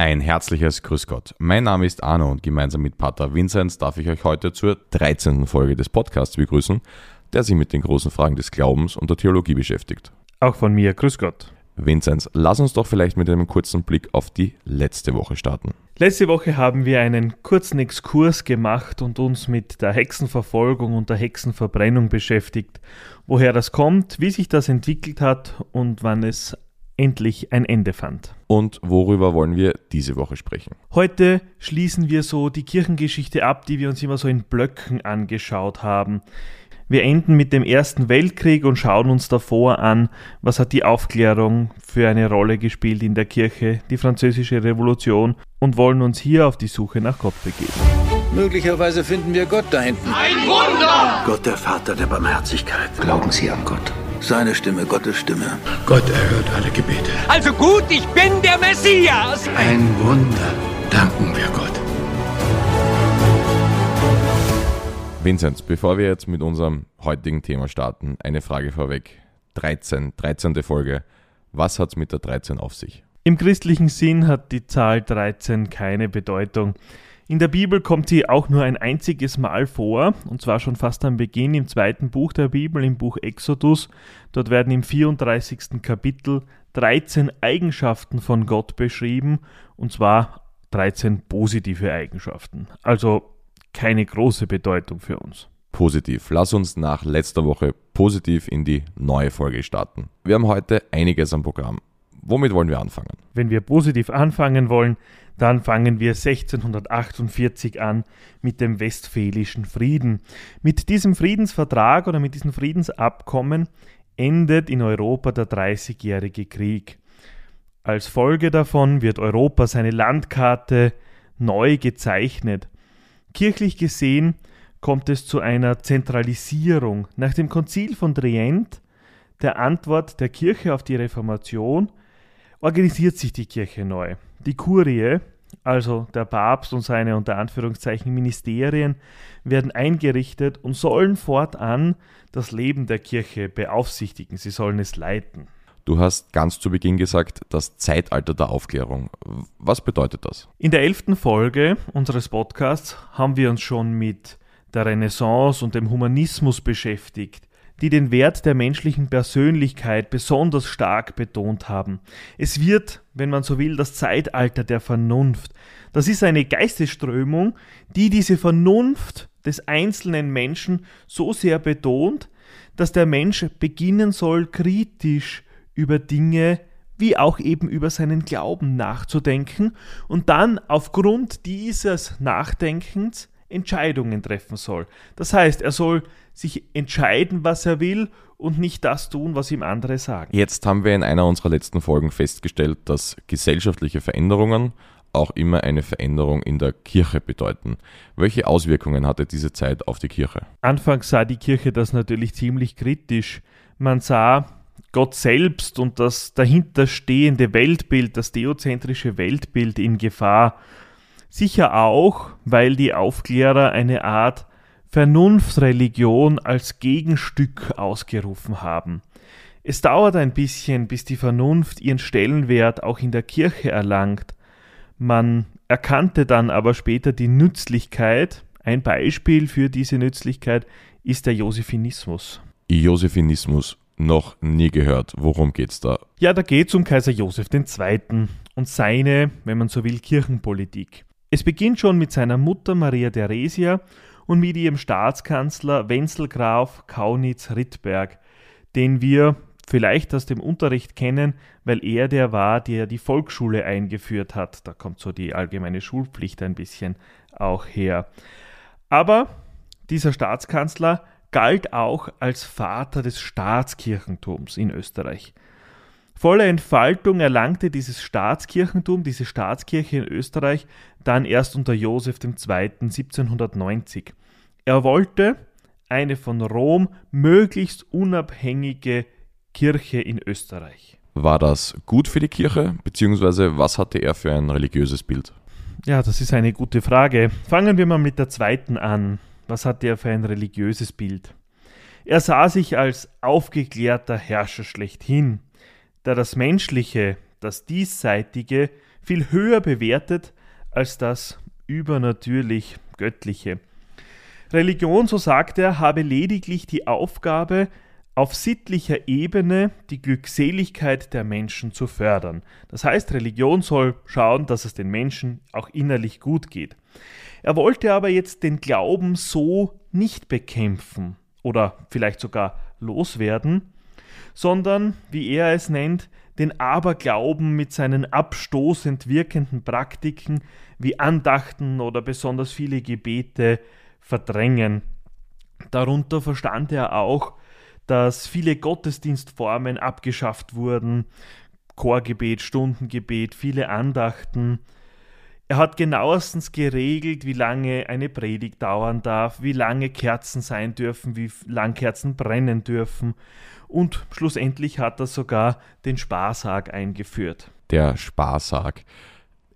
Ein herzliches Grüß Gott. Mein Name ist Arno und gemeinsam mit Pater Vinzenz darf ich euch heute zur 13. Folge des Podcasts begrüßen, der sich mit den großen Fragen des Glaubens und der Theologie beschäftigt. Auch von mir, Grüß Gott. Vinzenz, lass uns doch vielleicht mit einem kurzen Blick auf die letzte Woche starten. Letzte Woche haben wir einen kurzen Exkurs gemacht und uns mit der Hexenverfolgung und der Hexenverbrennung beschäftigt, woher das kommt, wie sich das entwickelt hat und wann es endlich ein Ende fand. Und worüber wollen wir diese Woche sprechen? Heute schließen wir so die Kirchengeschichte ab, die wir uns immer so in Blöcken angeschaut haben. Wir enden mit dem Ersten Weltkrieg und schauen uns davor an, was hat die Aufklärung für eine Rolle gespielt in der Kirche, die französische Revolution und wollen uns hier auf die Suche nach Gott begeben. Möglicherweise finden wir Gott da hinten. Ein Wunder! Gott, der Vater der Barmherzigkeit. Glauben Sie an Gott. Seine Stimme, Gottes Stimme. Gott erhört alle Gebete. Also gut, ich bin der Messias! Ein Wunder. Danken wir Gott. Vinzenz, bevor wir jetzt mit unserem heutigen Thema starten, eine Frage vorweg. 13, 13. Folge. Was hat es mit der 13 auf sich? Im christlichen Sinn hat die Zahl 13 keine Bedeutung. In der Bibel kommt sie auch nur ein einziges Mal vor, und zwar schon fast am Beginn im zweiten Buch der Bibel, im Buch Exodus. Dort werden im 34. Kapitel 13 Eigenschaften von Gott beschrieben, und zwar 13 positive Eigenschaften. Also keine große Bedeutung für uns. Positiv. Lass uns nach letzter Woche positiv in die neue Folge starten. Wir haben heute einiges am Programm. Womit wollen wir anfangen? Wenn wir positiv anfangen wollen, dann fangen wir 1648 an mit dem Westfälischen Frieden. Mit diesem Friedensvertrag oder mit diesem Friedensabkommen endet in Europa der Dreißigjährige Krieg. Als Folge davon wird Europa seine Landkarte neu gezeichnet. Kirchlich gesehen kommt es zu einer Zentralisierung. Nach dem Konzil von Trient, der Antwort der Kirche auf die Reformation, organisiert sich die Kirche neu. Die Kurie, also der Papst und seine unter Anführungszeichen Ministerien, werden eingerichtet und sollen fortan das Leben der Kirche beaufsichtigen. Sie sollen es leiten. Du hast ganz zu Beginn gesagt, das Zeitalter der Aufklärung. Was bedeutet das? In der elften Folge unseres Podcasts haben wir uns schon mit der Renaissance und dem Humanismus beschäftigt die den Wert der menschlichen Persönlichkeit besonders stark betont haben. Es wird, wenn man so will, das Zeitalter der Vernunft. Das ist eine Geistesströmung, die diese Vernunft des einzelnen Menschen so sehr betont, dass der Mensch beginnen soll, kritisch über Dinge wie auch eben über seinen Glauben nachzudenken und dann aufgrund dieses Nachdenkens Entscheidungen treffen soll. Das heißt, er soll sich entscheiden, was er will und nicht das tun, was ihm andere sagen. Jetzt haben wir in einer unserer letzten Folgen festgestellt, dass gesellschaftliche Veränderungen auch immer eine Veränderung in der Kirche bedeuten. Welche Auswirkungen hatte diese Zeit auf die Kirche? Anfangs sah die Kirche das natürlich ziemlich kritisch. Man sah Gott selbst und das dahinterstehende Weltbild, das theozentrische Weltbild in Gefahr. Sicher auch, weil die Aufklärer eine Art Vernunftsreligion als Gegenstück ausgerufen haben. Es dauert ein bisschen, bis die Vernunft ihren Stellenwert auch in der Kirche erlangt. Man erkannte dann aber später die Nützlichkeit. Ein Beispiel für diese Nützlichkeit ist der Josephinismus. Josephinismus noch nie gehört. Worum geht's da? Ja, da geht's um Kaiser Joseph II. und seine, wenn man so will, Kirchenpolitik. Es beginnt schon mit seiner Mutter Maria Theresia und mit ihrem Staatskanzler Wenzel Graf Kaunitz-Rittberg, den wir vielleicht aus dem Unterricht kennen, weil er der war, der die Volksschule eingeführt hat. Da kommt so die allgemeine Schulpflicht ein bisschen auch her. Aber dieser Staatskanzler galt auch als Vater des Staatskirchentums in Österreich. Volle Entfaltung erlangte dieses Staatskirchentum, diese Staatskirche in Österreich, dann erst unter Joseph II. 1790. Er wollte eine von Rom möglichst unabhängige Kirche in Österreich. War das gut für die Kirche, beziehungsweise was hatte er für ein religiöses Bild? Ja, das ist eine gute Frage. Fangen wir mal mit der zweiten an. Was hatte er für ein religiöses Bild? Er sah sich als aufgeklärter Herrscher schlechthin der das Menschliche, das Diesseitige viel höher bewertet als das übernatürlich Göttliche. Religion, so sagt er, habe lediglich die Aufgabe, auf sittlicher Ebene die Glückseligkeit der Menschen zu fördern. Das heißt, Religion soll schauen, dass es den Menschen auch innerlich gut geht. Er wollte aber jetzt den Glauben so nicht bekämpfen oder vielleicht sogar loswerden, sondern, wie er es nennt, den Aberglauben mit seinen abstoßend wirkenden Praktiken wie Andachten oder besonders viele Gebete verdrängen. Darunter verstand er auch, dass viele Gottesdienstformen abgeschafft wurden, Chorgebet, Stundengebet, viele Andachten. Er hat genauestens geregelt, wie lange eine Predigt dauern darf, wie lange Kerzen sein dürfen, wie lang Kerzen brennen dürfen. Und schlussendlich hat er sogar den Sparsag eingeführt. Der Sparsag.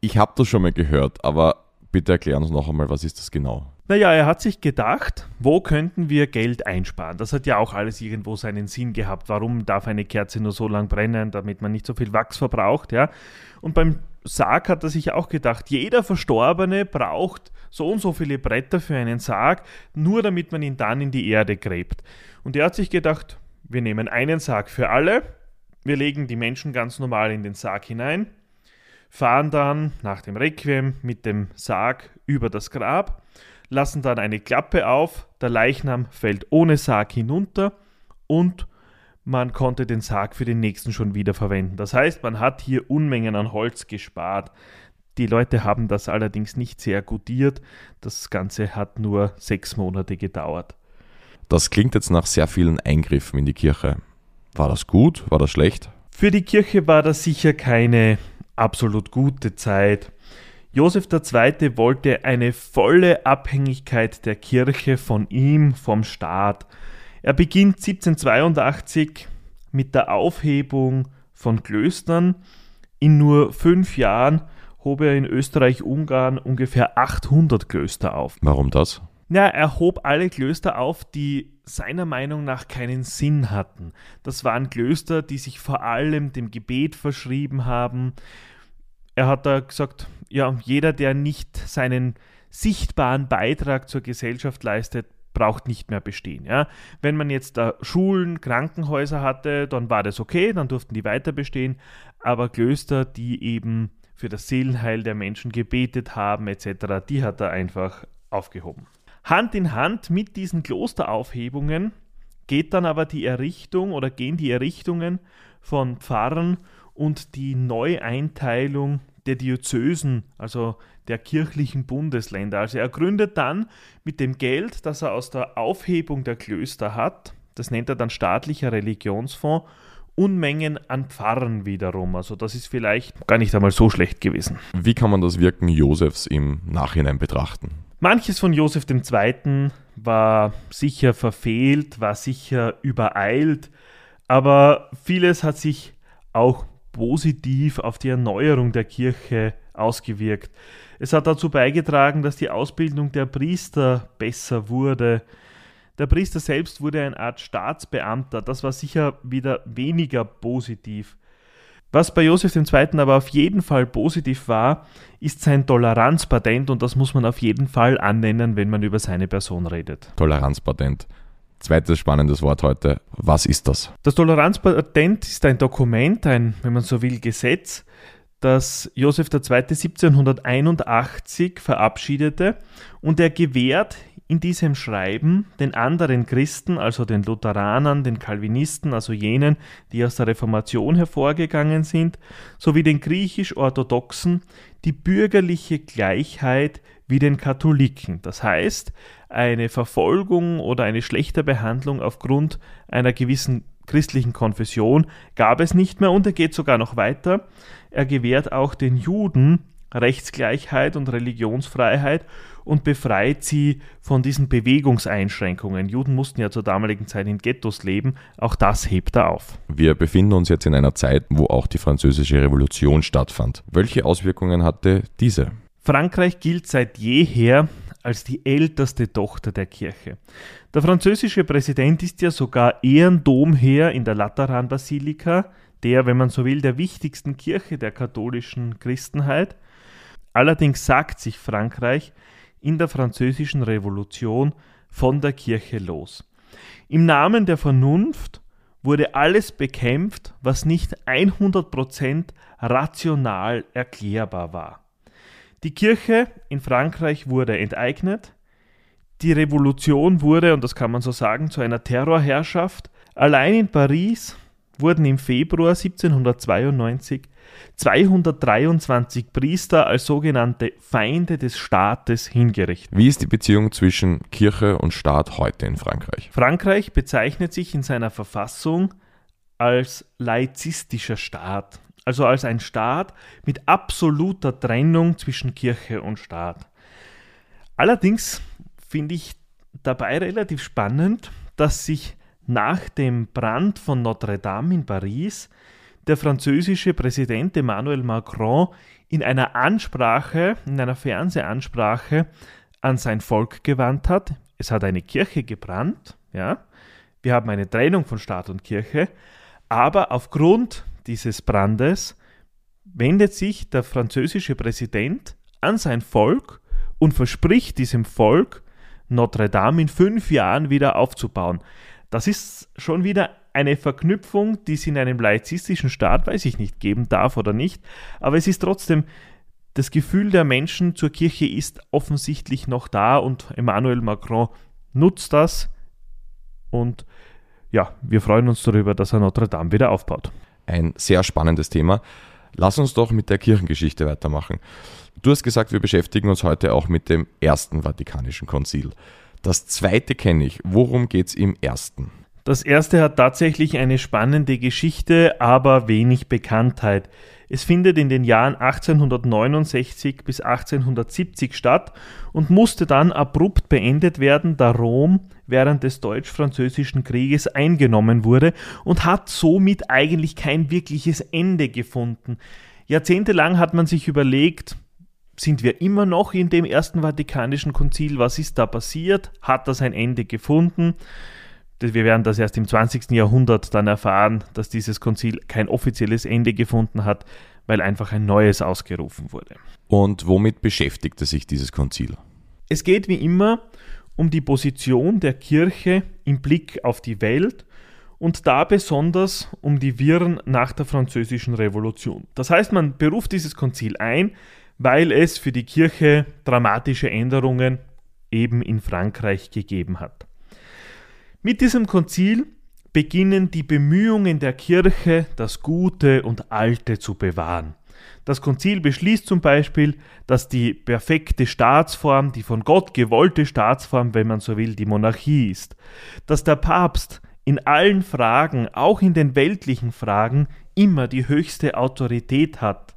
Ich habe das schon mal gehört, aber bitte erklären uns noch einmal, was ist das genau? Naja, er hat sich gedacht, wo könnten wir Geld einsparen? Das hat ja auch alles irgendwo seinen Sinn gehabt. Warum darf eine Kerze nur so lang brennen, damit man nicht so viel Wachs verbraucht? Ja? Und beim Sarg hat er sich auch gedacht, jeder Verstorbene braucht so und so viele Bretter für einen Sarg, nur damit man ihn dann in die Erde gräbt. Und er hat sich gedacht, wir nehmen einen Sarg für alle, wir legen die Menschen ganz normal in den Sarg hinein, fahren dann nach dem Requiem mit dem Sarg über das Grab lassen dann eine Klappe auf, der Leichnam fällt ohne Sarg hinunter und man konnte den Sarg für den nächsten schon wieder verwenden. Das heißt, man hat hier Unmengen an Holz gespart. Die Leute haben das allerdings nicht sehr gutiert. Das Ganze hat nur sechs Monate gedauert. Das klingt jetzt nach sehr vielen Eingriffen in die Kirche. War das gut? War das schlecht? Für die Kirche war das sicher keine absolut gute Zeit. Josef II. wollte eine volle Abhängigkeit der Kirche von ihm, vom Staat. Er beginnt 1782 mit der Aufhebung von Klöstern. In nur fünf Jahren hob er in Österreich-Ungarn ungefähr 800 Klöster auf. Warum das? Ja, er hob alle Klöster auf, die seiner Meinung nach keinen Sinn hatten. Das waren Klöster, die sich vor allem dem Gebet verschrieben haben, er hat da gesagt, ja, jeder, der nicht seinen sichtbaren Beitrag zur Gesellschaft leistet, braucht nicht mehr bestehen. Ja? Wenn man jetzt da Schulen, Krankenhäuser hatte, dann war das okay, dann durften die weiter bestehen, aber Klöster, die eben für das Seelenheil der Menschen gebetet haben etc., die hat er einfach aufgehoben. Hand in Hand mit diesen Klosteraufhebungen geht dann aber die Errichtung oder gehen die Errichtungen von Pfarrern und die Neueinteilung der Diözesen, also der kirchlichen Bundesländer. Also er gründet dann mit dem Geld, das er aus der Aufhebung der Klöster hat, das nennt er dann staatlicher Religionsfonds, Unmengen an Pfarrern wiederum. Also das ist vielleicht gar nicht einmal so schlecht gewesen. Wie kann man das Wirken Josefs im Nachhinein betrachten? Manches von Josef II. war sicher verfehlt, war sicher übereilt, aber vieles hat sich auch positiv auf die Erneuerung der Kirche ausgewirkt. Es hat dazu beigetragen, dass die Ausbildung der Priester besser wurde. Der Priester selbst wurde eine Art Staatsbeamter. Das war sicher wieder weniger positiv. Was bei Josef II. aber auf jeden Fall positiv war, ist sein Toleranzpatent und das muss man auf jeden Fall annennen, wenn man über seine Person redet. Toleranzpatent. Zweites spannendes Wort heute. Was ist das? Das Toleranzpatent ist ein Dokument, ein, wenn man so will, Gesetz, das Josef II. 1781 verabschiedete und er gewährt in diesem Schreiben den anderen Christen, also den Lutheranern, den Calvinisten, also jenen, die aus der Reformation hervorgegangen sind, sowie den griechisch-orthodoxen, die bürgerliche Gleichheit wie den Katholiken. Das heißt, eine Verfolgung oder eine schlechte Behandlung aufgrund einer gewissen christlichen Konfession gab es nicht mehr und er geht sogar noch weiter. Er gewährt auch den Juden Rechtsgleichheit und Religionsfreiheit und befreit sie von diesen Bewegungseinschränkungen. Juden mussten ja zur damaligen Zeit in Ghettos leben, auch das hebt er auf. Wir befinden uns jetzt in einer Zeit, wo auch die französische Revolution stattfand. Welche Auswirkungen hatte diese? Frankreich gilt seit jeher als die älteste Tochter der Kirche. Der französische Präsident ist ja sogar Ehrendomherr in der Lateranbasilika, der, wenn man so will, der wichtigsten Kirche der katholischen Christenheit. Allerdings sagt sich Frankreich in der französischen Revolution von der Kirche los. Im Namen der Vernunft wurde alles bekämpft, was nicht 100% rational erklärbar war. Die Kirche in Frankreich wurde enteignet, die Revolution wurde, und das kann man so sagen, zu einer Terrorherrschaft. Allein in Paris wurden im Februar 1792 223 Priester als sogenannte Feinde des Staates hingerichtet. Wie ist die Beziehung zwischen Kirche und Staat heute in Frankreich? Frankreich bezeichnet sich in seiner Verfassung als laizistischer Staat, also als ein Staat mit absoluter Trennung zwischen Kirche und Staat. Allerdings finde ich dabei relativ spannend, dass sich nach dem Brand von Notre Dame in Paris der französische Präsident Emmanuel Macron in einer Ansprache, in einer Fernsehansprache an sein Volk gewandt hat. Es hat eine Kirche gebrannt, ja. Wir haben eine Trennung von Staat und Kirche, aber aufgrund dieses Brandes wendet sich der französische Präsident an sein Volk und verspricht diesem Volk, Notre Dame in fünf Jahren wieder aufzubauen. Das ist schon wieder eine Verknüpfung, die es in einem laizistischen Staat, weiß ich nicht, geben darf oder nicht, aber es ist trotzdem, das Gefühl der Menschen zur Kirche ist offensichtlich noch da und Emmanuel Macron nutzt das und ja, wir freuen uns darüber, dass er Notre Dame wieder aufbaut. Ein sehr spannendes Thema. Lass uns doch mit der Kirchengeschichte weitermachen. Du hast gesagt, wir beschäftigen uns heute auch mit dem Ersten Vatikanischen Konzil. Das zweite kenne ich. Worum geht es im ersten? Das erste hat tatsächlich eine spannende Geschichte, aber wenig Bekanntheit. Es findet in den Jahren 1869 bis 1870 statt und musste dann abrupt beendet werden, da Rom während des Deutsch-Französischen Krieges eingenommen wurde und hat somit eigentlich kein wirkliches Ende gefunden. Jahrzehntelang hat man sich überlegt, sind wir immer noch in dem Ersten Vatikanischen Konzil? Was ist da passiert? Hat das ein Ende gefunden? Wir werden das erst im 20. Jahrhundert dann erfahren, dass dieses Konzil kein offizielles Ende gefunden hat, weil einfach ein neues ausgerufen wurde. Und womit beschäftigte sich dieses Konzil? Es geht wie immer um die Position der Kirche im Blick auf die Welt und da besonders um die Wirren nach der Französischen Revolution. Das heißt, man beruft dieses Konzil ein, weil es für die Kirche dramatische Änderungen eben in Frankreich gegeben hat. Mit diesem Konzil beginnen die Bemühungen der Kirche, das Gute und Alte zu bewahren. Das Konzil beschließt zum Beispiel, dass die perfekte Staatsform, die von Gott gewollte Staatsform, wenn man so will, die Monarchie ist, dass der Papst in allen Fragen, auch in den weltlichen Fragen, immer die höchste Autorität hat,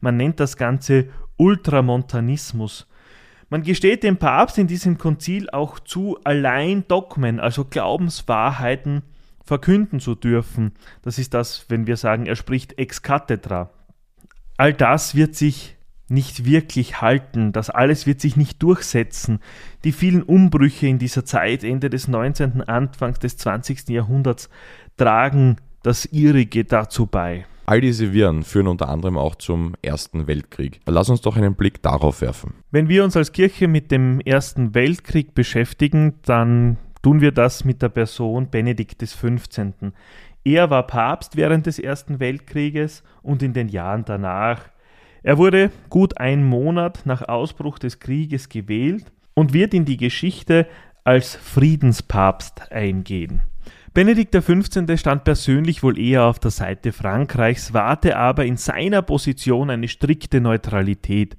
man nennt das Ganze Ultramontanismus. Man gesteht dem Papst in diesem Konzil auch zu, allein Dogmen, also Glaubenswahrheiten, verkünden zu dürfen. Das ist das, wenn wir sagen, er spricht ex cathedra. All das wird sich nicht wirklich halten, das alles wird sich nicht durchsetzen. Die vielen Umbrüche in dieser Zeit, Ende des 19., Anfangs des 20. Jahrhunderts, tragen das ihrige dazu bei. All diese Viren führen unter anderem auch zum Ersten Weltkrieg. Lass uns doch einen Blick darauf werfen. Wenn wir uns als Kirche mit dem Ersten Weltkrieg beschäftigen, dann tun wir das mit der Person Benedikt XV. Er war Papst während des Ersten Weltkrieges und in den Jahren danach. Er wurde gut einen Monat nach Ausbruch des Krieges gewählt und wird in die Geschichte als Friedenspapst eingehen. Benedikt XV. stand persönlich wohl eher auf der Seite Frankreichs, wahrte aber in seiner Position eine strikte Neutralität.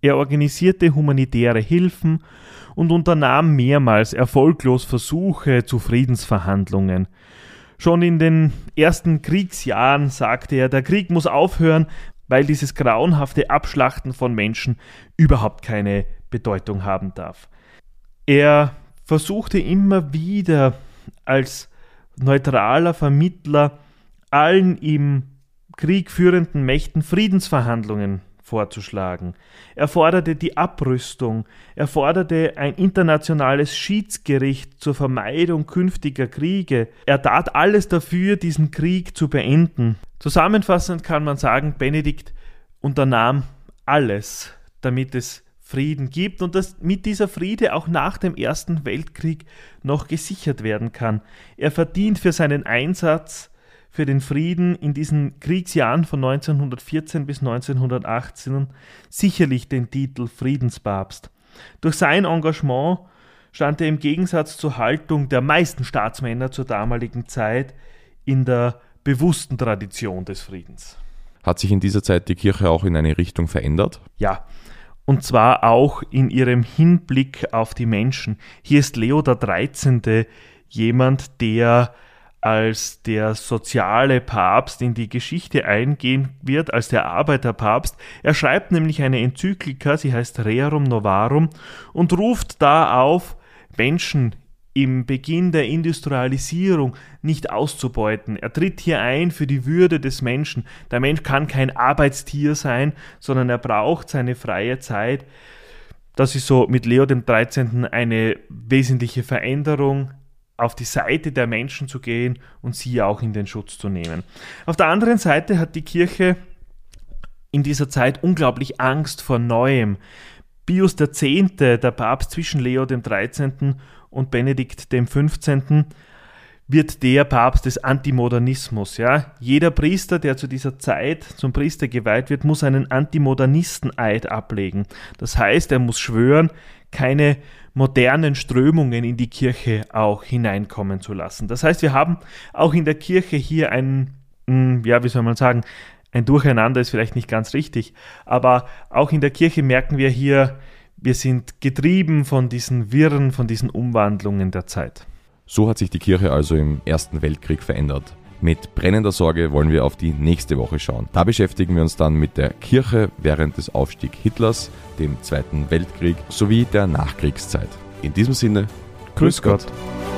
Er organisierte humanitäre Hilfen und unternahm mehrmals erfolglos Versuche zu Friedensverhandlungen. Schon in den ersten Kriegsjahren sagte er, der Krieg muss aufhören, weil dieses grauenhafte Abschlachten von Menschen überhaupt keine Bedeutung haben darf. Er versuchte immer wieder als neutraler Vermittler allen im Krieg führenden Mächten Friedensverhandlungen vorzuschlagen. Er forderte die Abrüstung, er forderte ein internationales Schiedsgericht zur Vermeidung künftiger Kriege. Er tat alles dafür, diesen Krieg zu beenden. Zusammenfassend kann man sagen, Benedikt unternahm alles, damit es Frieden gibt und dass mit dieser Friede auch nach dem Ersten Weltkrieg noch gesichert werden kann. Er verdient für seinen Einsatz für den Frieden in diesen Kriegsjahren von 1914 bis 1918 sicherlich den Titel Friedenspapst. Durch sein Engagement stand er im Gegensatz zur Haltung der meisten Staatsmänner zur damaligen Zeit in der bewussten Tradition des Friedens. Hat sich in dieser Zeit die Kirche auch in eine Richtung verändert? Ja, und zwar auch in ihrem Hinblick auf die Menschen. Hier ist Leo der 13. jemand, der als der soziale Papst in die Geschichte eingehen wird, als der Arbeiterpapst. Er schreibt nämlich eine Enzyklika, sie heißt Rerum Novarum, und ruft da auf, Menschen im Beginn der Industrialisierung nicht auszubeuten. Er tritt hier ein für die Würde des Menschen. Der Mensch kann kein Arbeitstier sein, sondern er braucht seine freie Zeit. Das ist so mit Leo dem 13. eine wesentliche Veränderung, auf die Seite der Menschen zu gehen und sie auch in den Schutz zu nehmen. Auf der anderen Seite hat die Kirche in dieser Zeit unglaublich Angst vor Neuem. Pius X., der Papst zwischen Leo dem 13. und Benedikt dem 15., wird der Papst des Antimodernismus. Ja? Jeder Priester, der zu dieser Zeit zum Priester geweiht wird, muss einen Antimodernisten-Eid ablegen. Das heißt, er muss schwören, keine modernen Strömungen in die Kirche auch hineinkommen zu lassen. Das heißt, wir haben auch in der Kirche hier ein, hm, ja, wie soll man sagen, ein Durcheinander ist vielleicht nicht ganz richtig, aber auch in der Kirche merken wir hier, wir sind getrieben von diesen Wirren, von diesen Umwandlungen der Zeit. So hat sich die Kirche also im Ersten Weltkrieg verändert. Mit brennender Sorge wollen wir auf die nächste Woche schauen. Da beschäftigen wir uns dann mit der Kirche während des Aufstiegs Hitlers, dem Zweiten Weltkrieg sowie der Nachkriegszeit. In diesem Sinne, Grüß Gott. Gott.